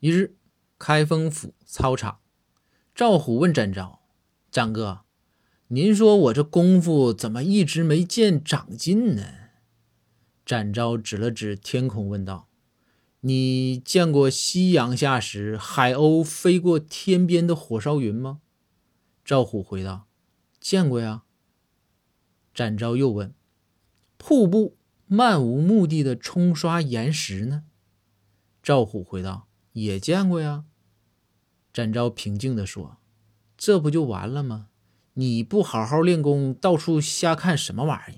一日，开封府操场，赵虎问展昭：“展哥，您说我这功夫怎么一直没见长进呢？”展昭指了指天空，问道：“你见过夕阳下时海鸥飞过天边的火烧云吗？”赵虎回道：“见过呀。”展昭又问：“瀑布漫无目的的冲刷岩石呢？”赵虎回道。也见过呀，展昭平静地说：“这不就完了吗？你不好好练功，到处瞎看什么玩意儿？”